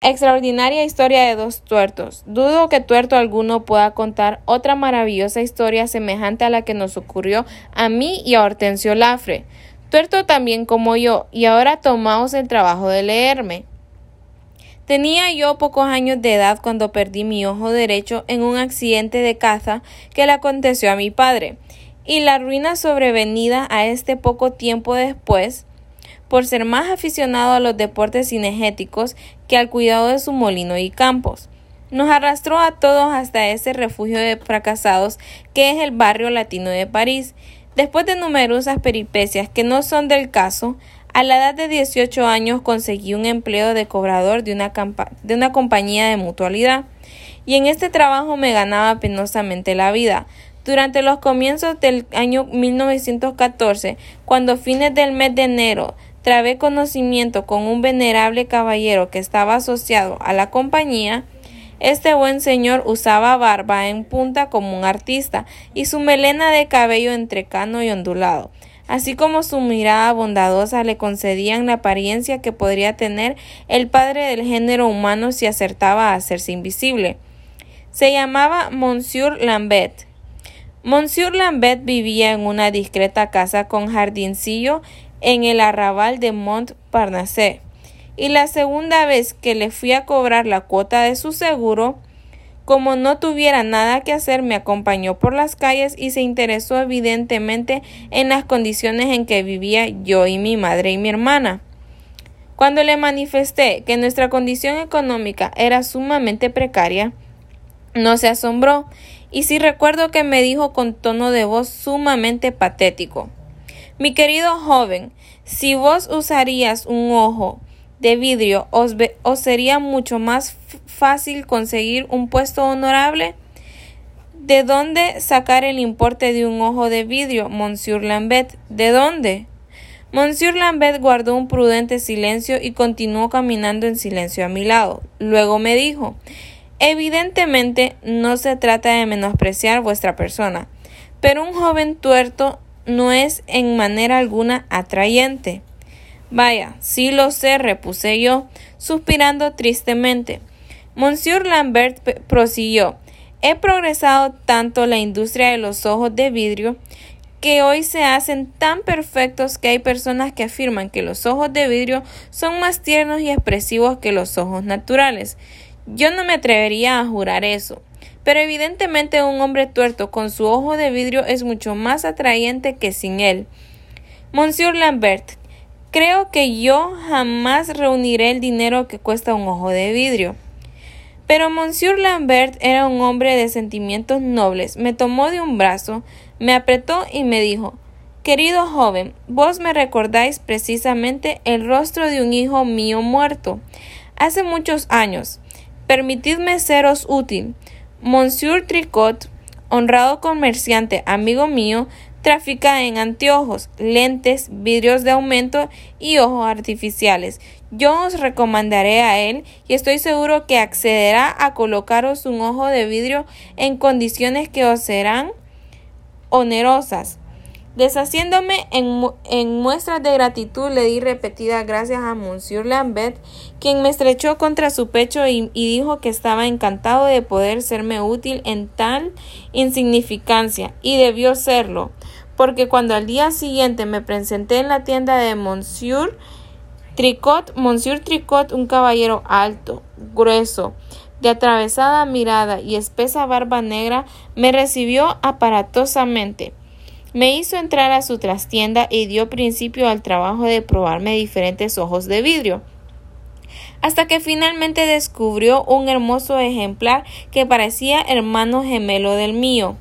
Extraordinaria historia de dos tuertos. Dudo que tuerto alguno pueda contar otra maravillosa historia semejante a la que nos ocurrió a mí y a Hortensio Lafre. Tuerto también como yo, y ahora tomaos el trabajo de leerme. Tenía yo pocos años de edad cuando perdí mi ojo derecho en un accidente de caza que le aconteció a mi padre, y la ruina sobrevenida a este poco tiempo después por ser más aficionado a los deportes cinegéticos que al cuidado de su molino y campos. Nos arrastró a todos hasta ese refugio de fracasados que es el barrio latino de París. Después de numerosas peripecias que no son del caso, a la edad de 18 años conseguí un empleo de cobrador de una, de una compañía de mutualidad y en este trabajo me ganaba penosamente la vida. Durante los comienzos del año 1914, cuando fines del mes de enero trabé conocimiento con un venerable caballero que estaba asociado a la compañía, este buen señor usaba barba en punta como un artista y su melena de cabello entrecano y ondulado, así como su mirada bondadosa le concedían la apariencia que podría tener el padre del género humano si acertaba a hacerse invisible. Se llamaba Monsieur Lambert. Monsieur Lambert vivía en una discreta casa con jardincillo en el arrabal de Montparnasse. Y la segunda vez que le fui a cobrar la cuota de su seguro, como no tuviera nada que hacer, me acompañó por las calles y se interesó evidentemente en las condiciones en que vivía yo y mi madre y mi hermana. Cuando le manifesté que nuestra condición económica era sumamente precaria, no se asombró, y sí recuerdo que me dijo con tono de voz sumamente patético mi querido joven, si vos usarías un ojo de vidrio, os, sería mucho más fácil conseguir un puesto honorable. ¿De dónde sacar el importe de un ojo de vidrio, Monsieur Lambert? ¿De dónde? Monsieur Lambert guardó un prudente silencio y continuó caminando en silencio a mi lado. Luego me dijo Evidentemente no se trata de menospreciar vuestra persona, pero un joven tuerto no es en manera alguna atrayente. Vaya, sí lo sé, repuse yo, suspirando tristemente. Monsieur Lambert prosiguió. He progresado tanto la industria de los ojos de vidrio que hoy se hacen tan perfectos que hay personas que afirman que los ojos de vidrio son más tiernos y expresivos que los ojos naturales. Yo no me atrevería a jurar eso pero evidentemente un hombre tuerto con su ojo de vidrio es mucho más atrayente que sin él. Monsieur Lambert, creo que yo jamás reuniré el dinero que cuesta un ojo de vidrio. Pero Monsieur Lambert era un hombre de sentimientos nobles. Me tomó de un brazo, me apretó y me dijo Querido joven, vos me recordáis precisamente el rostro de un hijo mío muerto. Hace muchos años. Permitidme seros útil. Monsieur Tricot, honrado comerciante amigo mío, trafica en anteojos, lentes, vidrios de aumento y ojos artificiales. Yo os recomendaré a él y estoy seguro que accederá a colocaros un ojo de vidrio en condiciones que os serán onerosas. Deshaciéndome en, muestras de gratitud, le di repetidas gracias a Monsieur Lambert, quien me estrechó contra su pecho y, y, dijo que estaba encantado de poder serme útil en tal insignificancia, y debió serlo, porque cuando al día siguiente me presenté en la tienda de Monsieur Tricot, Monsieur Tricot, un caballero alto, grueso, de atravesada mirada y espesa barba negra, me recibió aparatosamente. Me hizo entrar a su trastienda y dio principio al trabajo de probarme diferentes ojos de vidrio hasta que finalmente descubrió un hermoso ejemplar que parecía hermano gemelo del mío.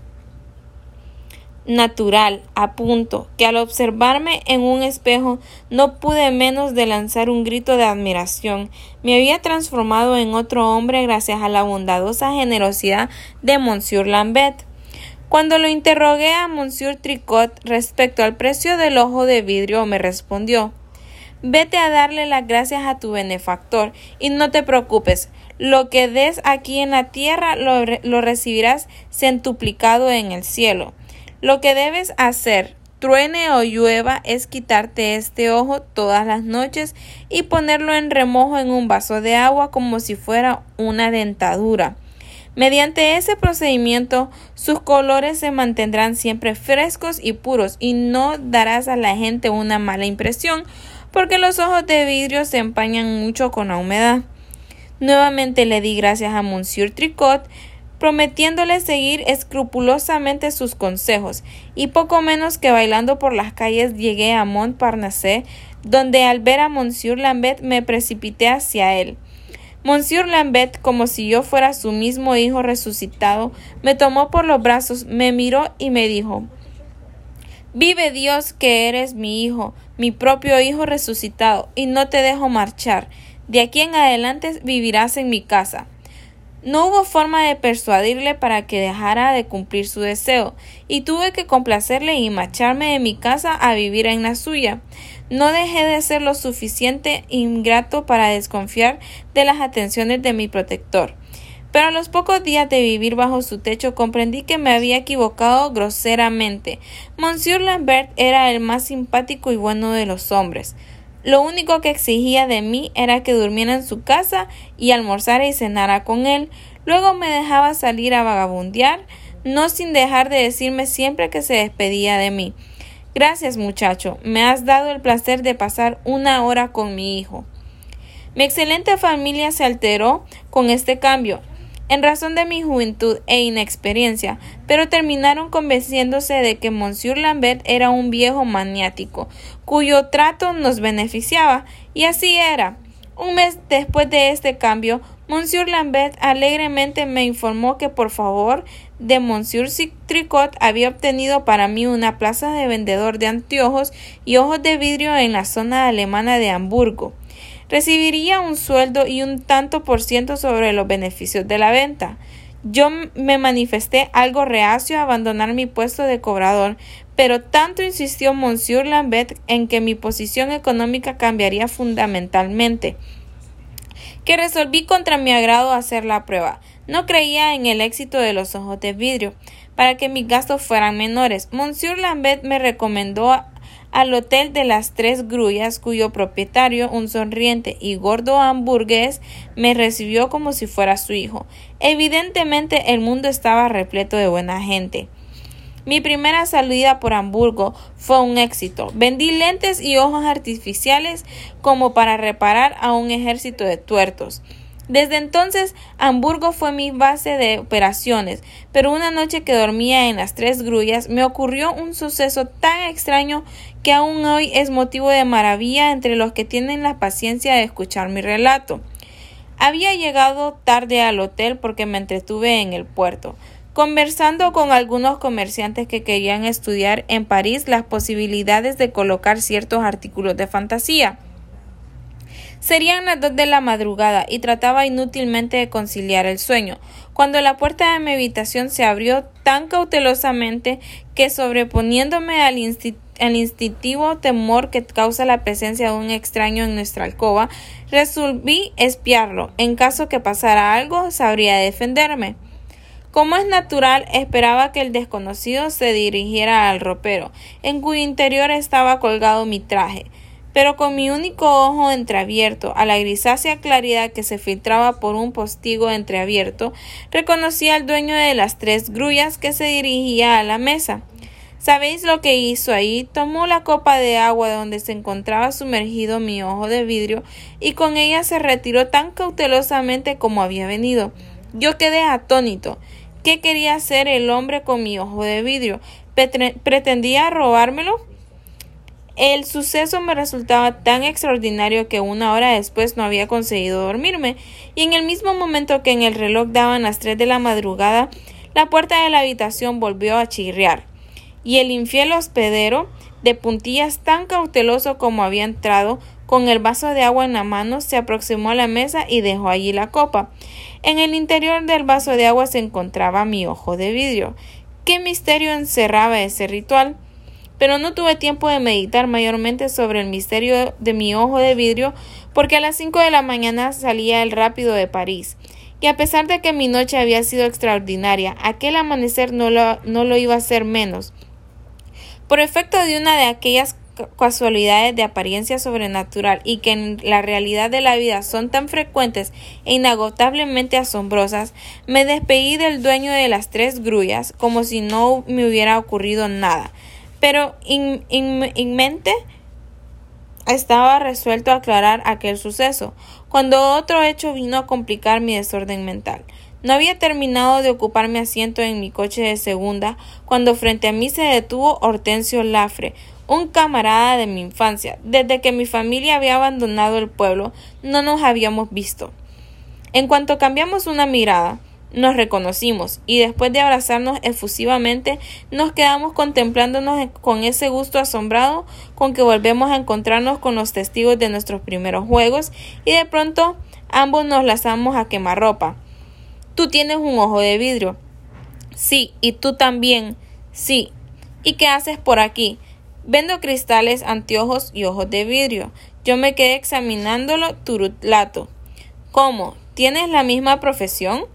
Natural, a punto, que al observarme en un espejo no pude menos de lanzar un grito de admiración. Me había transformado en otro hombre gracias a la bondadosa generosidad de Monsieur Lambert. Cuando lo interrogué a Monsieur Tricot respecto al precio del ojo de vidrio, me respondió Vete a darle las gracias a tu benefactor y no te preocupes, lo que des aquí en la tierra lo, recibirás centuplicado en el cielo. Lo que debes hacer truene o llueva es quitarte este ojo todas las noches y ponerlo en remojo en un vaso de agua como si fuera una dentadura. Mediante ese procedimiento, sus colores se mantendrán siempre frescos y puros y no darás a la gente una mala impresión porque los ojos de vidrio se empañan mucho con la humedad. Nuevamente le di gracias a Monsieur Tricot, prometiéndole seguir escrupulosamente sus consejos, y poco menos que bailando por las calles llegué a Montparnasse, donde al ver a Monsieur Lambert me precipité hacia él. Monsieur Lambert, como si yo fuera su mismo hijo resucitado, me tomó por los brazos, me miró y me dijo Vive Dios que eres mi hijo, mi propio hijo resucitado, y no te dejo marchar. De aquí en adelante vivirás en mi casa. No hubo forma de persuadirle para que dejara de cumplir su deseo, y tuve que complacerle y marcharme de mi casa a vivir en la suya. No dejé de ser lo suficiente ingrato para desconfiar de las atenciones de mi protector. Pero a los pocos días de vivir bajo su techo comprendí que me había equivocado groseramente. Monsieur Lambert era el más simpático y bueno de los hombres. Lo único que exigía de mí era que durmiera en su casa y almorzara y cenara con él. Luego me dejaba salir a vagabundear, no sin dejar de decirme siempre que se despedía de mí. Gracias, muchacho. Me has dado el placer de pasar una hora con mi hijo. Mi excelente familia se alteró con este cambio en razón de mi juventud e inexperiencia, pero terminaron convenciéndose de que Monsieur Lambert era un viejo maniático, cuyo trato nos beneficiaba, y así era. Un mes después de este cambio, Monsieur Lambert alegremente me informó que por favor de Monsieur Tricot había obtenido para mí una plaza de vendedor de anteojos y ojos de vidrio en la zona alemana de Hamburgo recibiría un sueldo y un tanto por ciento sobre los beneficios de la venta. Yo me manifesté algo reacio a abandonar mi puesto de cobrador, pero tanto insistió Monsieur Lambert en que mi posición económica cambiaría fundamentalmente, que resolví contra mi agrado hacer la prueba. No creía en el éxito de los ojos de vidrio. Para que mis gastos fueran menores, Monsieur Lambert me recomendó al Hotel de las Tres Grullas, cuyo propietario, un sonriente y gordo hamburgués, me recibió como si fuera su hijo. Evidentemente el mundo estaba repleto de buena gente. Mi primera salida por Hamburgo fue un éxito. Vendí lentes y ojos artificiales como para reparar a un ejército de tuertos. Desde entonces, Hamburgo fue mi base de operaciones, pero una noche que dormía en las tres grullas me ocurrió un suceso tan extraño que aún hoy es motivo de maravilla entre los que tienen la paciencia de escuchar mi relato. Había llegado tarde al hotel porque me entretuve en el puerto, conversando con algunos comerciantes que querían estudiar en París las posibilidades de colocar ciertos artículos de fantasía. Serían las dos de la madrugada y trataba inútilmente de conciliar el sueño, cuando la puerta de mi habitación se abrió tan cautelosamente que sobreponiéndome al, instintivo temor que causa la presencia de un extraño en nuestra alcoba, resolví espiarlo. En caso que pasara algo, sabría defenderme. Como es natural, esperaba que el desconocido se dirigiera al ropero, en cuyo interior estaba colgado mi traje pero con mi único ojo entreabierto, a la grisácea claridad que se filtraba por un postigo entreabierto, reconocí al dueño de las tres grullas que se dirigía a la mesa. ¿Sabéis lo que hizo ahí? Tomó la copa de agua donde se encontraba sumergido mi ojo de vidrio y con ella se retiró tan cautelosamente como había venido. Yo quedé atónito. ¿Qué quería hacer el hombre con mi ojo de vidrio? ¿Pretendía robármelo? El suceso me resultaba tan extraordinario que una hora después no había conseguido dormirme, y en el mismo momento que en el reloj daban las tres de la madrugada, la puerta de la habitación volvió a chirriar, y el infiel hospedero, de puntillas tan cauteloso como había entrado, con el vaso de agua en la mano, se aproximó a la mesa y dejó allí la copa. En el interior del vaso de agua se encontraba mi ojo de vidrio. ¿Qué misterio encerraba ese ritual? Pero no tuve tiempo de meditar mayormente sobre el misterio de mi ojo de vidrio porque a las cinco de la mañana salía el rápido de París. Y a pesar de que mi noche había sido extraordinaria, aquel amanecer no lo, no lo iba a ser menos. Por efecto de una de aquellas casualidades de apariencia sobrenatural y que en la realidad de la vida son tan frecuentes e inagotablemente asombrosas, me despedí del dueño de las tres grullas como si no me hubiera ocurrido nada. Pero en mente estaba resuelto a aclarar aquel suceso, cuando otro hecho vino a complicar mi desorden mental. No había terminado de ocupar mi asiento en mi coche de segunda cuando frente a mí se detuvo Hortensio Lafre, un camarada de mi infancia. Desde que mi familia había abandonado el pueblo, no nos habíamos visto. En cuanto cambiamos una mirada, nos reconocimos y después de abrazarnos efusivamente nos quedamos contemplándonos con ese gusto asombrado con que volvemos a encontrarnos con los testigos de nuestros primeros juegos y de pronto ambos nos lanzamos a quemarropa. Tú tienes un ojo de vidrio. Sí, y tú también. Sí. ¿Y qué haces por aquí? Vendo cristales, anteojos y ojos de vidrio. Yo me quedé examinándolo turutlato. ¿Cómo? ¿Tienes la misma profesión?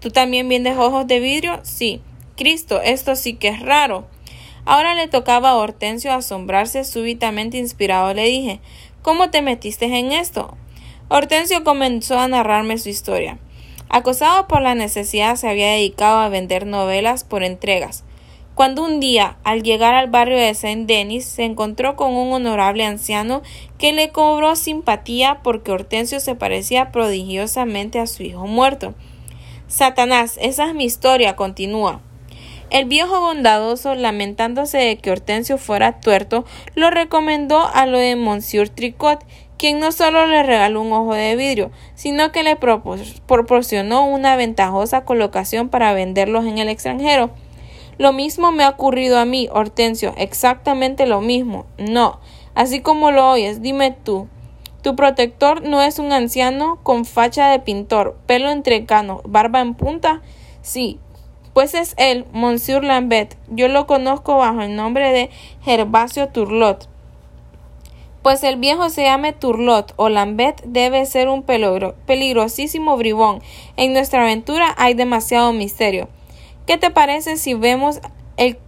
¿Tú también vendes ojos de vidrio? Sí. Cristo, esto sí que es raro. Ahora le tocaba a Hortensio asombrarse súbitamente inspirado. Le dije ¿Cómo te metiste en esto? Hortensio comenzó a narrarme su historia. Acosado por la necesidad, se había dedicado a vender novelas por entregas cuando un día, al llegar al barrio de Saint Denis, se encontró con un honorable anciano que le cobró simpatía porque Hortensio se parecía prodigiosamente a su hijo muerto. Satanás, esa es mi historia, continúa. El viejo bondadoso, lamentándose de que Hortensio fuera tuerto, lo recomendó a lo de Monsieur Tricot, quien no solo le regaló un ojo de vidrio, sino que le proporcionó una ventajosa colocación para venderlos en el extranjero. Lo mismo me ha ocurrido a mí, Hortensio, exactamente lo mismo. No, así como lo oyes, dime tú. ¿Tu protector no es un anciano con facha de pintor, pelo entrecano, barba en punta? Sí, pues es él, Monsieur Lambert. Yo lo conozco bajo el nombre de Gervasio Turlot. Pues el viejo se llame Turlot o Lambert debe ser un peligrosísimo bribón. En nuestra aventura hay demasiado misterio. ¿Qué te parece si vemos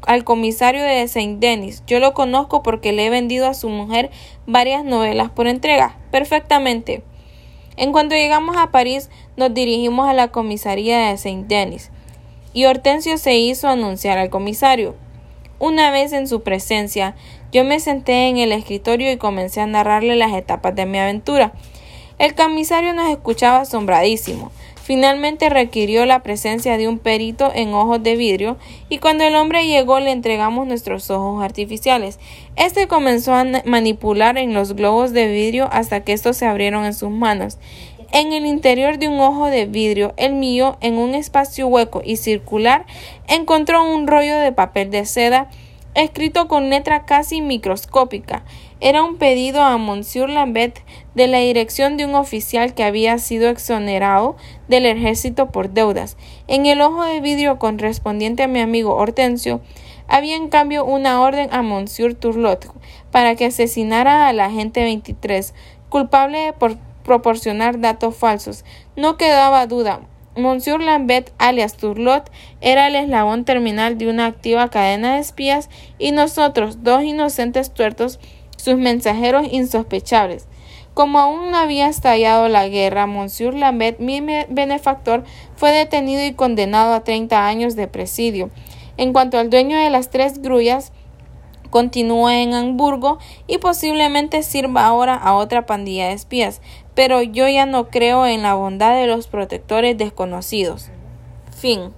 al comisario de Saint Denis? Yo lo conozco porque le he vendido a su mujer varias novelas por entrega. Perfectamente. En cuanto llegamos a París, nos dirigimos a la comisaría de Saint Denis, y Hortensio se hizo anunciar al comisario. Una vez en su presencia, yo me senté en el escritorio y comencé a narrarle las etapas de mi aventura. El comisario nos escuchaba asombradísimo. Finalmente requirió la presencia de un perito en ojos de vidrio y cuando el hombre llegó le entregamos nuestros ojos artificiales. Este comenzó a manipular en los globos de vidrio hasta que estos se abrieron en sus manos. En el interior de un ojo de vidrio, el mío, en un espacio hueco y circular, encontró un rollo de papel de seda escrito con letra casi microscópica. Era un pedido a Monsieur Lambert de la dirección de un oficial que había sido exonerado del ejército por deudas. En el ojo de vidrio correspondiente a mi amigo Hortensio había en cambio una orden a Monsieur Turlot para que asesinara al agente 23, culpable por proporcionar datos falsos. No quedaba duda. Monsieur Lambert, alias Turlot, era el eslabón terminal de una activa cadena de espías y nosotros, dos inocentes tuertos, sus mensajeros insospechables. Como aún no había estallado la guerra, Monsieur Lambert, mi benefactor, fue detenido y condenado a treinta años de presidio. En cuanto al dueño de las tres grullas, continúa en Hamburgo y posiblemente sirva ahora a otra pandilla de espías, pero yo ya no creo en la bondad de los protectores desconocidos. Fin.